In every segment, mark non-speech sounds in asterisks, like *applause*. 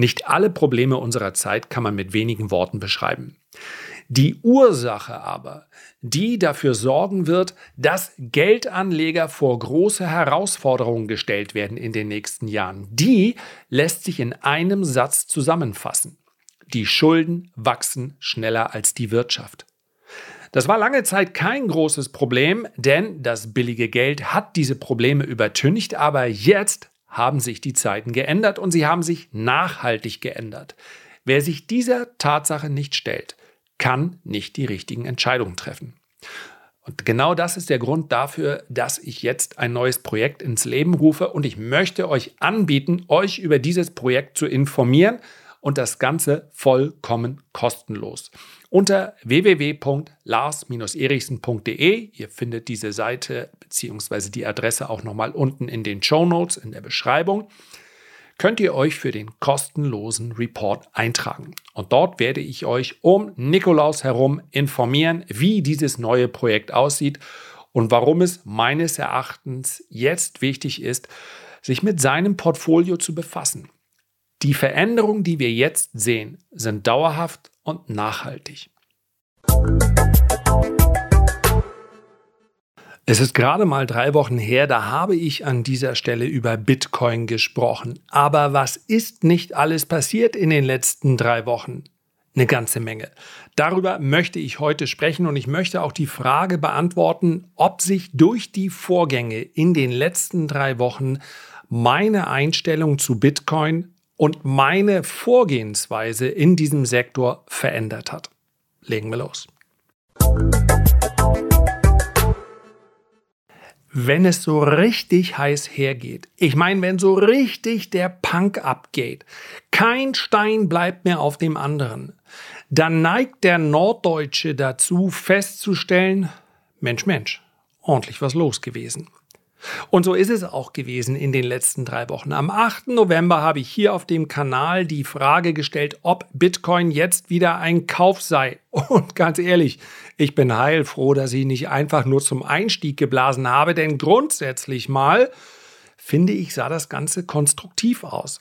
Nicht alle Probleme unserer Zeit kann man mit wenigen Worten beschreiben. Die Ursache aber, die dafür sorgen wird, dass Geldanleger vor große Herausforderungen gestellt werden in den nächsten Jahren, die lässt sich in einem Satz zusammenfassen. Die Schulden wachsen schneller als die Wirtschaft. Das war lange Zeit kein großes Problem, denn das billige Geld hat diese Probleme übertüncht, aber jetzt haben sich die Zeiten geändert und sie haben sich nachhaltig geändert. Wer sich dieser Tatsache nicht stellt, kann nicht die richtigen Entscheidungen treffen. Und genau das ist der Grund dafür, dass ich jetzt ein neues Projekt ins Leben rufe und ich möchte euch anbieten, euch über dieses Projekt zu informieren und das Ganze vollkommen kostenlos. Unter www.lars-erichsen.de, ihr findet diese Seite bzw. die Adresse auch nochmal unten in den Show Notes in der Beschreibung, könnt ihr euch für den kostenlosen Report eintragen. Und dort werde ich euch um Nikolaus herum informieren, wie dieses neue Projekt aussieht und warum es meines Erachtens jetzt wichtig ist, sich mit seinem Portfolio zu befassen. Die Veränderungen, die wir jetzt sehen, sind dauerhaft und nachhaltig. Es ist gerade mal drei Wochen her, da habe ich an dieser Stelle über Bitcoin gesprochen. Aber was ist nicht alles passiert in den letzten drei Wochen? Eine ganze Menge. Darüber möchte ich heute sprechen und ich möchte auch die Frage beantworten, ob sich durch die Vorgänge in den letzten drei Wochen meine Einstellung zu Bitcoin und meine Vorgehensweise in diesem Sektor verändert hat. Legen wir los. Wenn es so richtig heiß hergeht, ich meine, wenn so richtig der Punk abgeht, kein Stein bleibt mehr auf dem anderen, dann neigt der Norddeutsche dazu festzustellen, Mensch, Mensch, ordentlich was los gewesen. Und so ist es auch gewesen in den letzten drei Wochen. Am 8. November habe ich hier auf dem Kanal die Frage gestellt, ob Bitcoin jetzt wieder ein Kauf sei. Und ganz ehrlich, ich bin heilfroh, dass ich nicht einfach nur zum Einstieg geblasen habe, denn grundsätzlich mal finde ich, sah das Ganze konstruktiv aus.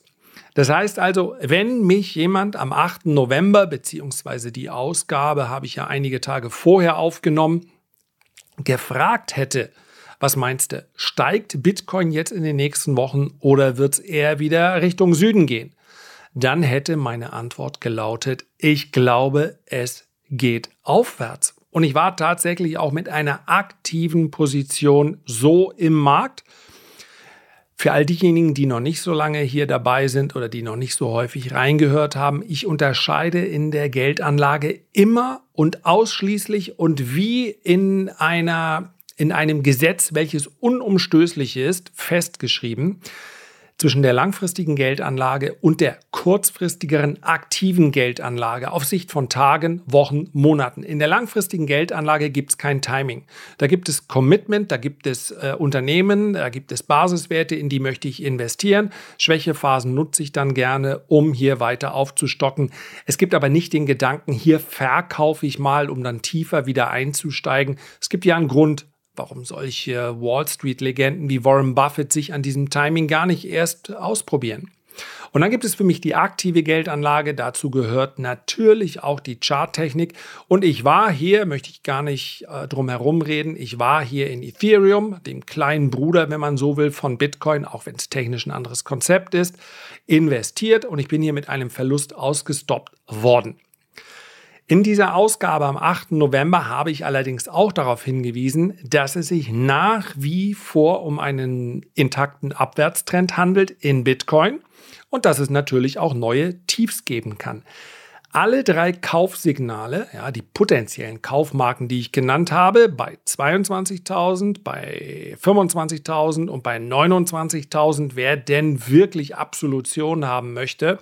Das heißt also, wenn mich jemand am 8. November, beziehungsweise die Ausgabe habe ich ja einige Tage vorher aufgenommen, gefragt hätte, was meinst du? Steigt Bitcoin jetzt in den nächsten Wochen oder wird es eher wieder Richtung Süden gehen? Dann hätte meine Antwort gelautet, ich glaube, es geht aufwärts. Und ich war tatsächlich auch mit einer aktiven Position so im Markt. Für all diejenigen, die noch nicht so lange hier dabei sind oder die noch nicht so häufig reingehört haben, ich unterscheide in der Geldanlage immer und ausschließlich und wie in einer in einem Gesetz, welches unumstößlich ist, festgeschrieben zwischen der langfristigen Geldanlage und der kurzfristigeren aktiven Geldanlage auf Sicht von Tagen, Wochen, Monaten. In der langfristigen Geldanlage gibt es kein Timing. Da gibt es Commitment, da gibt es äh, Unternehmen, da gibt es Basiswerte, in die möchte ich investieren. Schwächephasen nutze ich dann gerne, um hier weiter aufzustocken. Es gibt aber nicht den Gedanken, hier verkaufe ich mal, um dann tiefer wieder einzusteigen. Es gibt ja einen Grund, warum solche Wall Street-Legenden wie Warren Buffett sich an diesem Timing gar nicht erst ausprobieren. Und dann gibt es für mich die aktive Geldanlage. Dazu gehört natürlich auch die Charttechnik. Und ich war hier, möchte ich gar nicht äh, drum herum reden, ich war hier in Ethereum, dem kleinen Bruder, wenn man so will, von Bitcoin, auch wenn es technisch ein anderes Konzept ist, investiert. Und ich bin hier mit einem Verlust ausgestoppt worden. In dieser Ausgabe am 8. November habe ich allerdings auch darauf hingewiesen, dass es sich nach wie vor um einen intakten Abwärtstrend handelt in Bitcoin und dass es natürlich auch neue Tiefs geben kann. Alle drei Kaufsignale, ja, die potenziellen Kaufmarken, die ich genannt habe, bei 22.000, bei 25.000 und bei 29.000, wer denn wirklich Absolution haben möchte,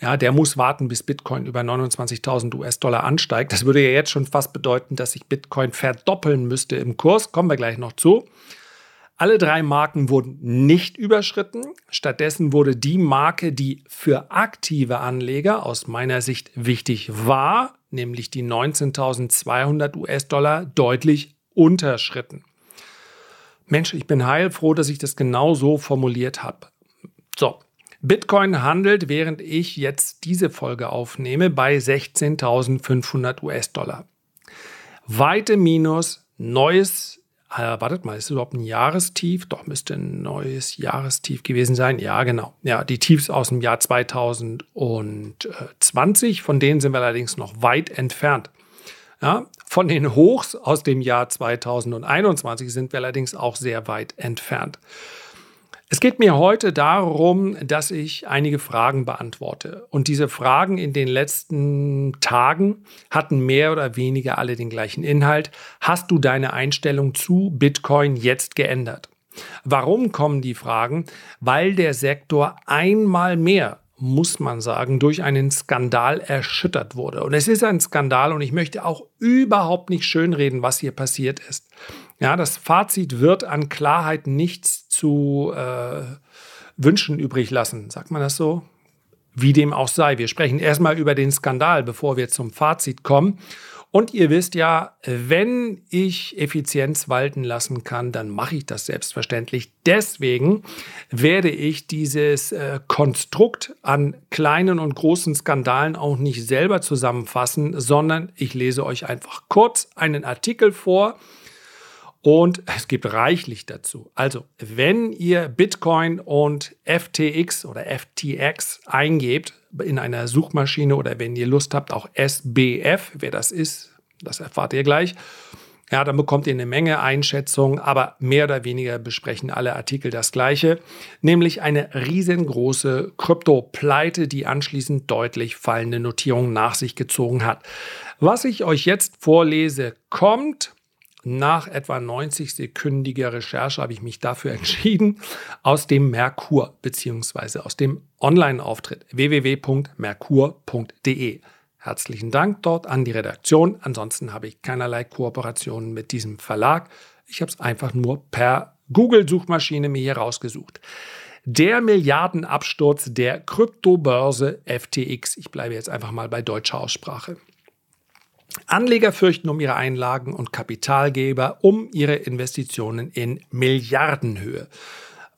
ja, der muss warten, bis Bitcoin über 29.000 US-Dollar ansteigt. Das würde ja jetzt schon fast bedeuten, dass sich Bitcoin verdoppeln müsste im Kurs. Kommen wir gleich noch zu. Alle drei Marken wurden nicht überschritten. Stattdessen wurde die Marke, die für aktive Anleger aus meiner Sicht wichtig war, nämlich die 19.200 US-Dollar, deutlich unterschritten. Mensch, ich bin heilfroh, dass ich das genau so formuliert habe. So, Bitcoin handelt, während ich jetzt diese Folge aufnehme, bei 16.500 US-Dollar. Weite Minus, neues äh, wartet mal, ist es überhaupt ein Jahrestief? Doch, müsste ein neues Jahrestief gewesen sein. Ja, genau. Ja, die Tiefs aus dem Jahr 2020, von denen sind wir allerdings noch weit entfernt. Ja, von den Hochs aus dem Jahr 2021 sind wir allerdings auch sehr weit entfernt. Es geht mir heute darum, dass ich einige Fragen beantworte. Und diese Fragen in den letzten Tagen hatten mehr oder weniger alle den gleichen Inhalt. Hast du deine Einstellung zu Bitcoin jetzt geändert? Warum kommen die Fragen? Weil der Sektor einmal mehr muss man sagen, durch einen Skandal erschüttert wurde. Und es ist ein Skandal und ich möchte auch überhaupt nicht schönreden, was hier passiert ist. Ja, das Fazit wird an Klarheit nichts zu äh, wünschen übrig lassen. Sagt man das so? Wie dem auch sei. Wir sprechen erstmal über den Skandal, bevor wir zum Fazit kommen. Und ihr wisst ja, wenn ich Effizienz walten lassen kann, dann mache ich das selbstverständlich. Deswegen werde ich dieses äh, Konstrukt an kleinen und großen Skandalen auch nicht selber zusammenfassen, sondern ich lese euch einfach kurz einen Artikel vor, und es gibt reichlich dazu. Also, wenn ihr Bitcoin und FTX oder FTX eingebt in einer Suchmaschine oder wenn ihr Lust habt, auch SBF, wer das ist, das erfahrt ihr gleich. Ja, dann bekommt ihr eine Menge Einschätzungen, aber mehr oder weniger besprechen alle Artikel das Gleiche, nämlich eine riesengroße Krypto-Pleite, die anschließend deutlich fallende Notierungen nach sich gezogen hat. Was ich euch jetzt vorlese, kommt nach etwa 90-sekündiger Recherche habe ich mich dafür *laughs* entschieden, aus dem Merkur bzw. aus dem Online-Auftritt www.merkur.de. Herzlichen Dank dort an die Redaktion. Ansonsten habe ich keinerlei Kooperationen mit diesem Verlag. Ich habe es einfach nur per Google-Suchmaschine mir hier rausgesucht. Der Milliardenabsturz der Kryptobörse FTX. Ich bleibe jetzt einfach mal bei deutscher Aussprache. Anleger fürchten um ihre Einlagen und Kapitalgeber um ihre Investitionen in Milliardenhöhe.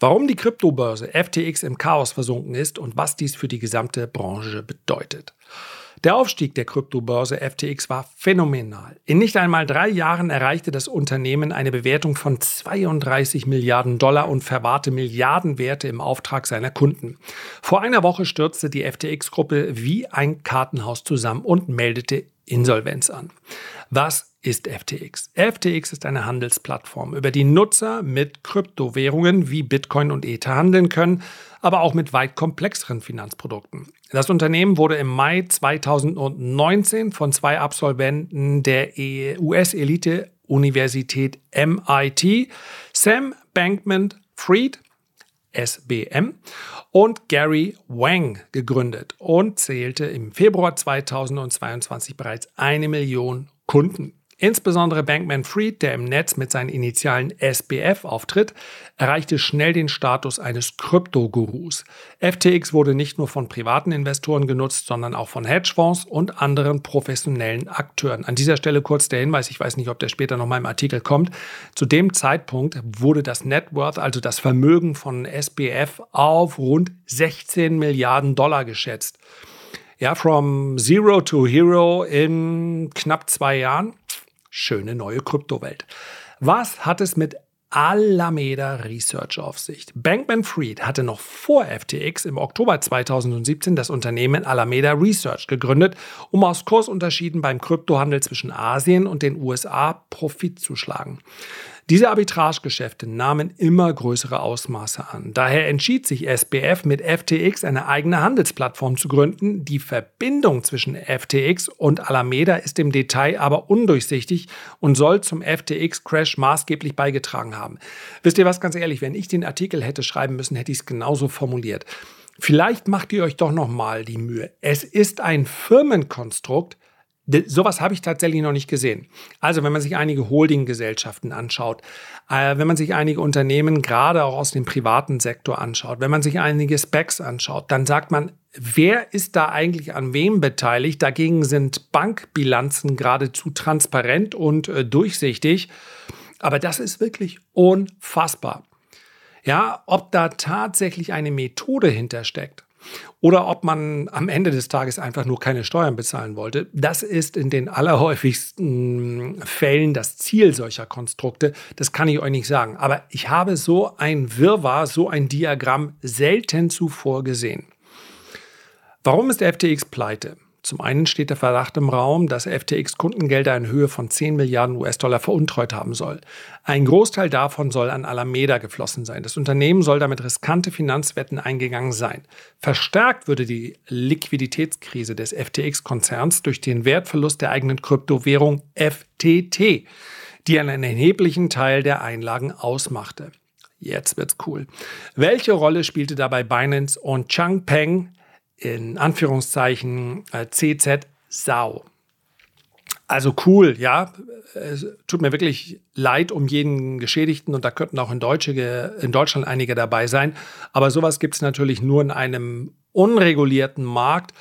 Warum die Kryptobörse FTX im Chaos versunken ist und was dies für die gesamte Branche bedeutet. Der Aufstieg der Kryptobörse FTX war phänomenal. In nicht einmal drei Jahren erreichte das Unternehmen eine Bewertung von 32 Milliarden Dollar und verwahrte Milliardenwerte im Auftrag seiner Kunden. Vor einer Woche stürzte die FTX-Gruppe wie ein Kartenhaus zusammen und meldete Insolvenz an. Was ist FTX? FTX ist eine Handelsplattform, über die Nutzer mit Kryptowährungen wie Bitcoin und Ether handeln können, aber auch mit weit komplexeren Finanzprodukten. Das Unternehmen wurde im Mai 2019 von zwei Absolventen der e US-Elite-Universität MIT, Sam Bankman-Fried SBM und Gary Wang gegründet und zählte im Februar 2022 bereits eine Million Kunden. Insbesondere Bankman Fried, der im Netz mit seinen Initialen SBF auftritt, erreichte schnell den Status eines Krypto-Gurus. FTX wurde nicht nur von privaten Investoren genutzt, sondern auch von Hedgefonds und anderen professionellen Akteuren. An dieser Stelle kurz der Hinweis, ich weiß nicht, ob der später noch mal im Artikel kommt. Zu dem Zeitpunkt wurde das Net Worth, also das Vermögen von SBF, auf rund 16 Milliarden Dollar geschätzt. Ja, from Zero to Hero in knapp zwei Jahren schöne neue Kryptowelt. Was hat es mit Alameda Research auf sich. Bankman Fried hatte noch vor FTX im Oktober 2017 das Unternehmen Alameda Research gegründet, um aus Kursunterschieden beim Kryptohandel zwischen Asien und den USA Profit zu schlagen. Diese Arbitragegeschäfte nahmen immer größere Ausmaße an. Daher entschied sich SBF mit FTX eine eigene Handelsplattform zu gründen. Die Verbindung zwischen FTX und Alameda ist im Detail aber undurchsichtig und soll zum FTX-Crash maßgeblich beigetragen haben. Wisst ihr was, ganz ehrlich, wenn ich den Artikel hätte schreiben müssen, hätte ich es genauso formuliert. Vielleicht macht ihr euch doch noch mal die Mühe. Es ist ein Firmenkonstrukt, Sowas habe ich tatsächlich noch nicht gesehen. Also wenn man sich einige Holdinggesellschaften anschaut, äh, wenn man sich einige Unternehmen gerade auch aus dem privaten Sektor anschaut, wenn man sich einige Specs anschaut, dann sagt man, wer ist da eigentlich an wem beteiligt? Dagegen sind Bankbilanzen geradezu transparent und äh, durchsichtig. Aber das ist wirklich unfassbar. Ja, ob da tatsächlich eine Methode hintersteckt oder ob man am Ende des Tages einfach nur keine Steuern bezahlen wollte. Das ist in den allerhäufigsten Fällen das Ziel solcher Konstrukte. Das kann ich euch nicht sagen. Aber ich habe so ein Wirrwarr, so ein Diagramm selten zuvor gesehen. Warum ist FTX pleite? Zum einen steht der Verdacht im Raum, dass FTX Kundengelder in Höhe von 10 Milliarden US-Dollar veruntreut haben soll. Ein Großteil davon soll an Alameda geflossen sein. Das Unternehmen soll damit riskante Finanzwetten eingegangen sein. Verstärkt würde die Liquiditätskrise des FTX-Konzerns durch den Wertverlust der eigenen Kryptowährung FTT, die einen erheblichen Teil der Einlagen ausmachte. Jetzt wird's cool. Welche Rolle spielte dabei Binance und Changpeng? In Anführungszeichen äh, CZ Sau. Also cool, ja. Es tut mir wirklich leid um jeden Geschädigten und da könnten auch in, Deutsche, in Deutschland einige dabei sein. Aber sowas gibt es natürlich nur in einem unregulierten Markt,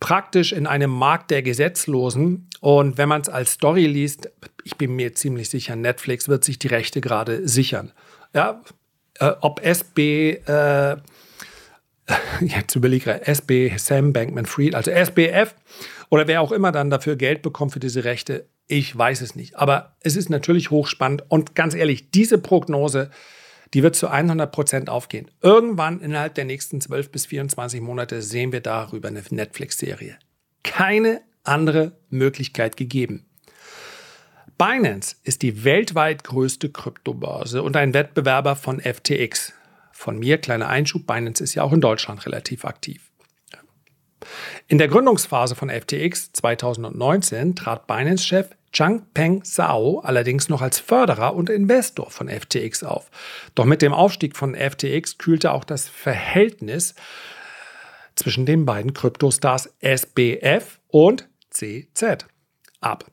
praktisch in einem Markt der Gesetzlosen. Und wenn man es als Story liest, ich bin mir ziemlich sicher, Netflix wird sich die Rechte gerade sichern. Ja, äh, ob SB äh, *laughs* jetzt überlege ich, SB, Sam Bankman Fried, also SBF oder wer auch immer dann dafür Geld bekommt für diese Rechte, ich weiß es nicht. Aber es ist natürlich hochspannend und ganz ehrlich, diese Prognose, die wird zu 100 Prozent aufgehen. Irgendwann innerhalb der nächsten 12 bis 24 Monate sehen wir darüber eine Netflix-Serie. Keine andere Möglichkeit gegeben. Binance ist die weltweit größte Kryptobörse und ein Wettbewerber von FTX, von mir, kleiner Einschub, Binance ist ja auch in Deutschland relativ aktiv. In der Gründungsphase von FTX 2019 trat Binance-Chef Changpeng Zhao allerdings noch als Förderer und Investor von FTX auf. Doch mit dem Aufstieg von FTX kühlte auch das Verhältnis zwischen den beiden Kryptostars SBF und CZ ab.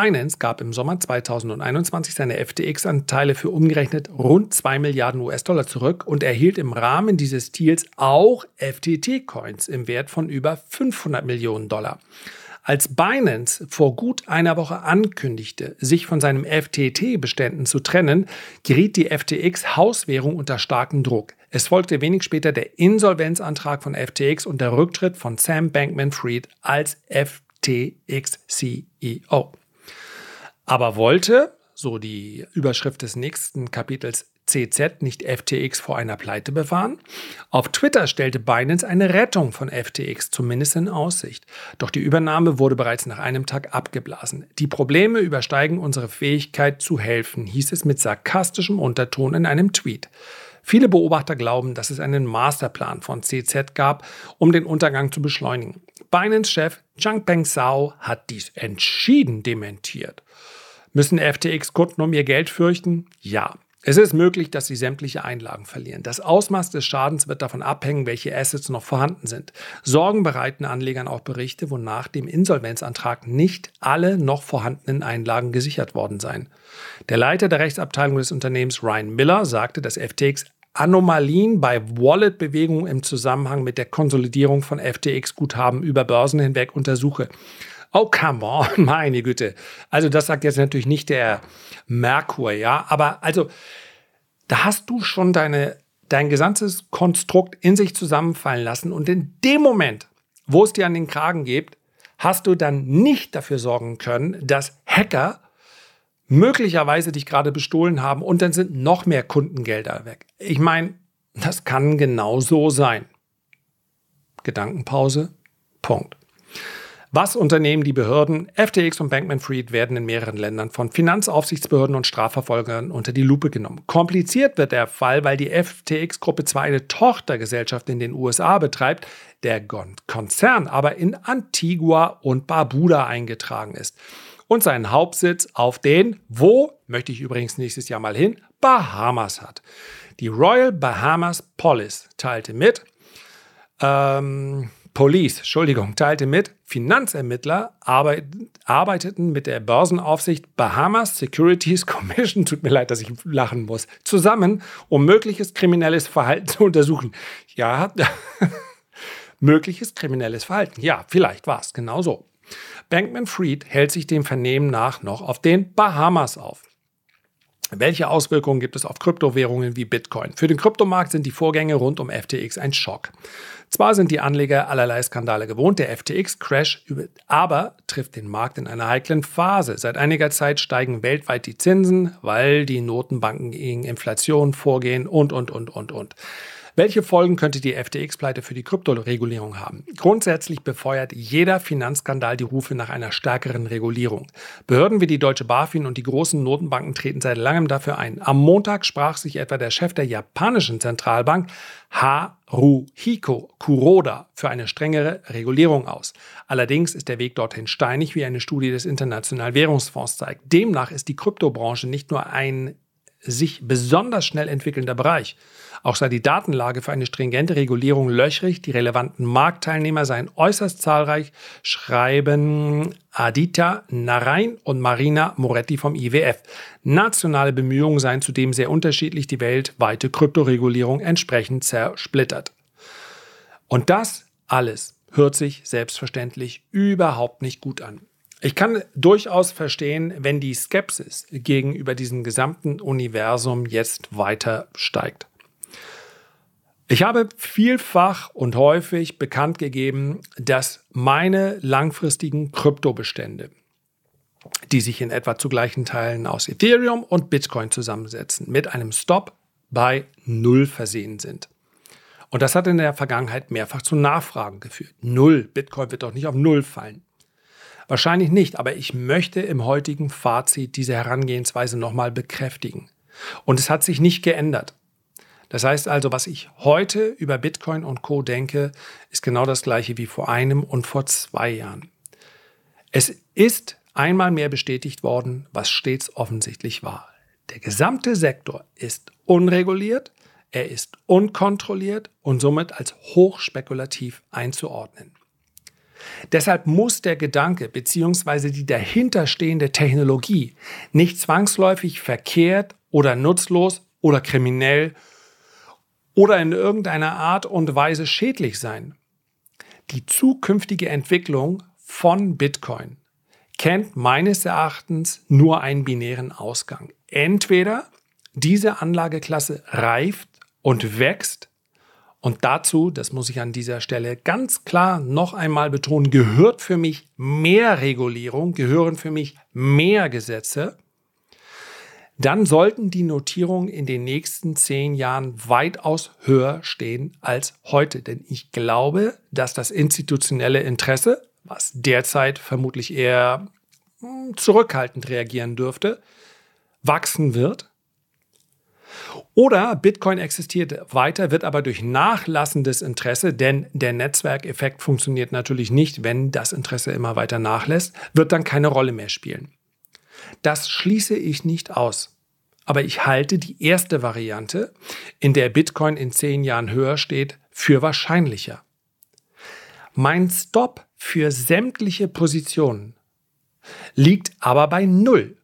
Binance gab im Sommer 2021 seine FTX-Anteile für umgerechnet rund 2 Milliarden US-Dollar zurück und erhielt im Rahmen dieses Deals auch FTT-Coins im Wert von über 500 Millionen Dollar. Als Binance vor gut einer Woche ankündigte, sich von seinem FTT-Beständen zu trennen, geriet die FTX-Hauswährung unter starken Druck. Es folgte wenig später der Insolvenzantrag von FTX und der Rücktritt von Sam Bankman-Fried als FTX-CEO. Aber wollte, so die Überschrift des nächsten Kapitels, CZ nicht FTX vor einer Pleite bewahren? Auf Twitter stellte Binance eine Rettung von FTX zumindest in Aussicht. Doch die Übernahme wurde bereits nach einem Tag abgeblasen. Die Probleme übersteigen unsere Fähigkeit zu helfen, hieß es mit sarkastischem Unterton in einem Tweet. Viele Beobachter glauben, dass es einen Masterplan von CZ gab, um den Untergang zu beschleunigen. Binance-Chef Changpeng Zhao hat dies entschieden dementiert. Müssen FTX-Kunden um ihr Geld fürchten? Ja. Es ist möglich, dass sie sämtliche Einlagen verlieren. Das Ausmaß des Schadens wird davon abhängen, welche Assets noch vorhanden sind. Sorgen bereiten Anlegern auch Berichte, wonach dem Insolvenzantrag nicht alle noch vorhandenen Einlagen gesichert worden seien. Der Leiter der Rechtsabteilung des Unternehmens Ryan Miller sagte, dass FTX Anomalien bei Wallet-Bewegungen im Zusammenhang mit der Konsolidierung von FTX-Guthaben über Börsen hinweg untersuche. Oh, come on, *laughs* meine Güte. Also das sagt jetzt natürlich nicht der Merkur, ja, aber also da hast du schon deine, dein gesamtes Konstrukt in sich zusammenfallen lassen und in dem Moment, wo es dir an den Kragen geht, hast du dann nicht dafür sorgen können, dass Hacker möglicherweise dich gerade bestohlen haben und dann sind noch mehr Kundengelder weg. Ich meine, das kann genau so sein. Gedankenpause. Punkt. Was unternehmen die Behörden? FTX und Bankman Fried werden in mehreren Ländern von Finanzaufsichtsbehörden und Strafverfolgern unter die Lupe genommen. Kompliziert wird der Fall, weil die FTX-Gruppe zwar eine Tochtergesellschaft in den USA betreibt, der Konzern aber in Antigua und Barbuda eingetragen ist und seinen Hauptsitz auf den, wo, möchte ich übrigens nächstes Jahr mal hin, Bahamas hat. Die Royal Bahamas Police teilte mit, ähm, Police, Entschuldigung, teilte mit, Finanzermittler arbeit, arbeiteten mit der Börsenaufsicht Bahamas Securities Commission, *laughs* tut mir leid, dass ich lachen muss, zusammen, um mögliches kriminelles Verhalten *laughs* zu untersuchen. Ja, *laughs* mögliches kriminelles Verhalten. Ja, vielleicht war es genau so. Bankman Fried hält sich dem Vernehmen nach noch auf den Bahamas auf. Welche Auswirkungen gibt es auf Kryptowährungen wie Bitcoin? Für den Kryptomarkt sind die Vorgänge rund um FTX ein Schock. Zwar sind die Anleger allerlei Skandale gewohnt, der FTX-Crash, aber trifft den Markt in einer heiklen Phase. Seit einiger Zeit steigen weltweit die Zinsen, weil die Notenbanken gegen Inflation vorgehen und, und, und, und, und. Welche Folgen könnte die FTX-Pleite für die Kryptoregulierung haben? Grundsätzlich befeuert jeder Finanzskandal die Rufe nach einer stärkeren Regulierung. Behörden wie die Deutsche BaFin und die großen Notenbanken treten seit langem dafür ein. Am Montag sprach sich etwa der Chef der japanischen Zentralbank Haruhiko Kuroda für eine strengere Regulierung aus. Allerdings ist der Weg dorthin steinig, wie eine Studie des Internationalen Währungsfonds zeigt. Demnach ist die Kryptobranche nicht nur ein sich besonders schnell entwickelnder Bereich, auch sei die Datenlage für eine stringente Regulierung löchrig, die relevanten Marktteilnehmer seien äußerst zahlreich, schreiben Adita Narain und Marina Moretti vom IWF. Nationale Bemühungen seien zudem sehr unterschiedlich, die weltweite Kryptoregulierung entsprechend zersplittert. Und das alles hört sich selbstverständlich überhaupt nicht gut an. Ich kann durchaus verstehen, wenn die Skepsis gegenüber diesem gesamten Universum jetzt weiter steigt. Ich habe vielfach und häufig bekannt gegeben, dass meine langfristigen Kryptobestände, die sich in etwa zu gleichen Teilen aus Ethereum und Bitcoin zusammensetzen, mit einem Stop bei Null versehen sind. Und das hat in der Vergangenheit mehrfach zu Nachfragen geführt. Null. Bitcoin wird doch nicht auf Null fallen. Wahrscheinlich nicht, aber ich möchte im heutigen Fazit diese Herangehensweise nochmal bekräftigen. Und es hat sich nicht geändert. Das heißt also, was ich heute über Bitcoin und Co denke, ist genau das gleiche wie vor einem und vor zwei Jahren. Es ist einmal mehr bestätigt worden, was stets offensichtlich war. Der gesamte Sektor ist unreguliert, er ist unkontrolliert und somit als hochspekulativ einzuordnen. Deshalb muss der Gedanke bzw. die dahinterstehende Technologie nicht zwangsläufig verkehrt oder nutzlos oder kriminell oder in irgendeiner Art und Weise schädlich sein. Die zukünftige Entwicklung von Bitcoin kennt meines Erachtens nur einen binären Ausgang. Entweder diese Anlageklasse reift und wächst und dazu, das muss ich an dieser Stelle ganz klar noch einmal betonen, gehört für mich mehr Regulierung, gehören für mich mehr Gesetze dann sollten die Notierungen in den nächsten zehn Jahren weitaus höher stehen als heute. Denn ich glaube, dass das institutionelle Interesse, was derzeit vermutlich eher hm, zurückhaltend reagieren dürfte, wachsen wird. Oder Bitcoin existiert weiter, wird aber durch nachlassendes Interesse, denn der Netzwerkeffekt funktioniert natürlich nicht, wenn das Interesse immer weiter nachlässt, wird dann keine Rolle mehr spielen. Das schließe ich nicht aus. Aber ich halte die erste Variante, in der Bitcoin in zehn Jahren höher steht, für wahrscheinlicher. Mein Stop für sämtliche Positionen liegt aber bei Null.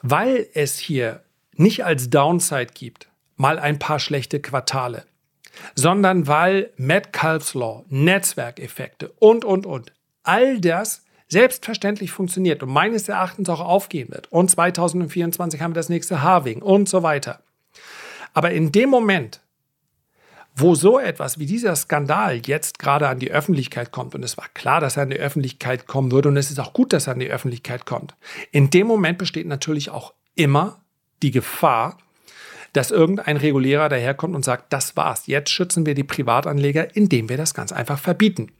Weil es hier nicht als Downside gibt, mal ein paar schlechte Quartale, sondern weil Metcalfe's Law, Netzwerkeffekte und, und, und, all das selbstverständlich funktioniert und meines Erachtens auch aufgehen wird. Und 2024 haben wir das nächste Harving und so weiter. Aber in dem Moment, wo so etwas wie dieser Skandal jetzt gerade an die Öffentlichkeit kommt, und es war klar, dass er an die Öffentlichkeit kommen würde, und es ist auch gut, dass er an die Öffentlichkeit kommt, in dem Moment besteht natürlich auch immer die Gefahr, dass irgendein Regulierer daherkommt und sagt, das war's, jetzt schützen wir die Privatanleger, indem wir das ganz einfach verbieten.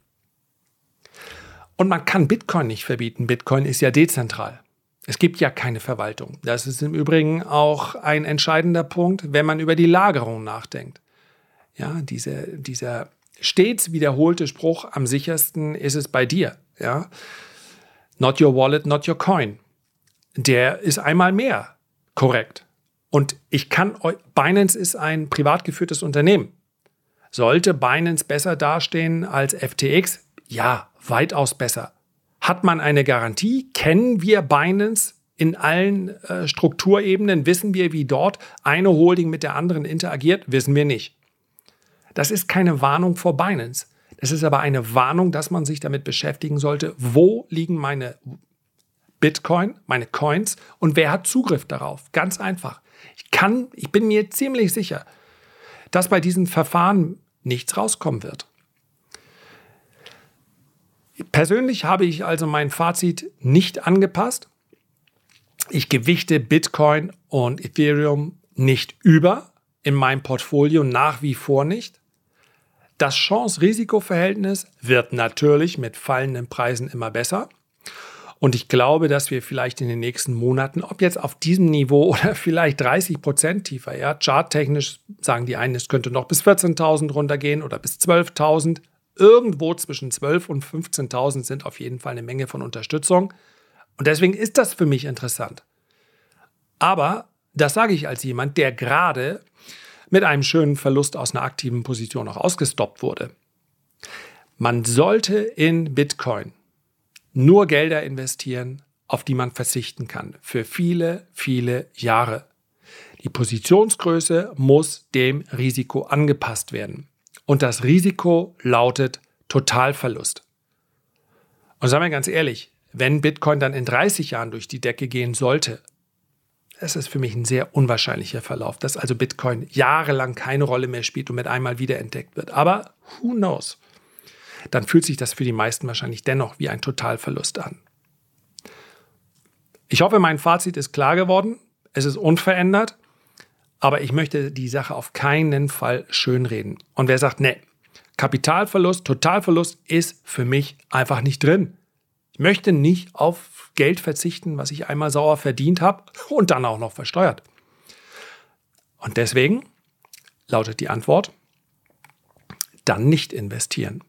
Und man kann Bitcoin nicht verbieten. Bitcoin ist ja dezentral. Es gibt ja keine Verwaltung. Das ist im Übrigen auch ein entscheidender Punkt, wenn man über die Lagerung nachdenkt. Ja, diese, dieser stets wiederholte Spruch, am sichersten ist es bei dir. Ja, not your wallet, not your coin. Der ist einmal mehr korrekt. Und ich kann, Binance ist ein privat geführtes Unternehmen. Sollte Binance besser dastehen als FTX? Ja, weitaus besser. Hat man eine Garantie? Kennen wir Binance in allen äh, Strukturebenen? Wissen wir, wie dort eine Holding mit der anderen interagiert? Wissen wir nicht. Das ist keine Warnung vor Binance. Das ist aber eine Warnung, dass man sich damit beschäftigen sollte, wo liegen meine Bitcoin, meine Coins und wer hat Zugriff darauf? Ganz einfach. Ich kann, ich bin mir ziemlich sicher, dass bei diesem Verfahren nichts rauskommen wird. Persönlich habe ich also mein Fazit nicht angepasst. Ich gewichte Bitcoin und Ethereum nicht über in meinem Portfolio nach wie vor nicht. Das Chance-Risiko-Verhältnis wird natürlich mit fallenden Preisen immer besser. Und ich glaube, dass wir vielleicht in den nächsten Monaten, ob jetzt auf diesem Niveau *laughs* oder vielleicht 30 Prozent tiefer, ja, charttechnisch sagen die einen, es könnte noch bis 14.000 runtergehen oder bis 12.000. Irgendwo zwischen 12.000 und 15.000 sind auf jeden Fall eine Menge von Unterstützung. Und deswegen ist das für mich interessant. Aber das sage ich als jemand, der gerade mit einem schönen Verlust aus einer aktiven Position auch ausgestoppt wurde. Man sollte in Bitcoin nur Gelder investieren, auf die man verzichten kann, für viele, viele Jahre. Die Positionsgröße muss dem Risiko angepasst werden. Und das Risiko lautet Totalverlust. Und sagen wir ganz ehrlich, wenn Bitcoin dann in 30 Jahren durch die Decke gehen sollte, es ist für mich ein sehr unwahrscheinlicher Verlauf, dass also Bitcoin jahrelang keine Rolle mehr spielt und mit einmal wiederentdeckt wird. Aber who knows? Dann fühlt sich das für die meisten wahrscheinlich dennoch wie ein Totalverlust an. Ich hoffe, mein Fazit ist klar geworden. Es ist unverändert, aber ich möchte die Sache auf keinen Fall schönreden. Und wer sagt, nee, Kapitalverlust, Totalverlust ist für mich einfach nicht drin. Ich möchte nicht auf Geld verzichten, was ich einmal sauer verdient habe und dann auch noch versteuert. Und deswegen lautet die Antwort, dann nicht investieren.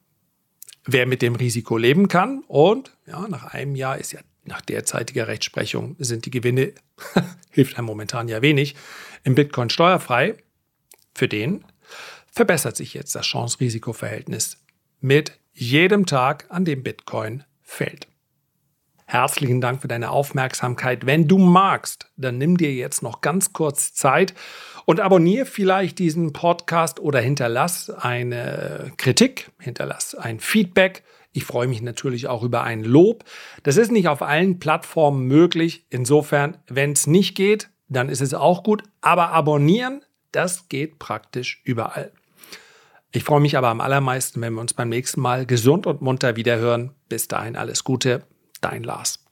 Wer mit dem Risiko leben kann und ja, nach einem Jahr ist ja nach derzeitiger Rechtsprechung sind die Gewinne, *laughs* hilft einem momentan ja wenig, im Bitcoin steuerfrei, für den verbessert sich jetzt das Chance-Risiko-Verhältnis mit jedem Tag, an dem Bitcoin fällt. Herzlichen Dank für deine Aufmerksamkeit. Wenn du magst, dann nimm dir jetzt noch ganz kurz Zeit und abonniere vielleicht diesen Podcast oder hinterlass eine Kritik, hinterlass ein Feedback. Ich freue mich natürlich auch über ein Lob. Das ist nicht auf allen Plattformen möglich. Insofern, wenn es nicht geht, dann ist es auch gut. Aber abonnieren, das geht praktisch überall. Ich freue mich aber am allermeisten, wenn wir uns beim nächsten Mal gesund und munter wiederhören. Bis dahin alles Gute dein Lars.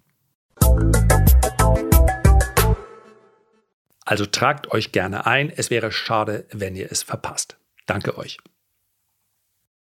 Also tragt euch gerne ein. Es wäre schade, wenn ihr es verpasst. Danke euch.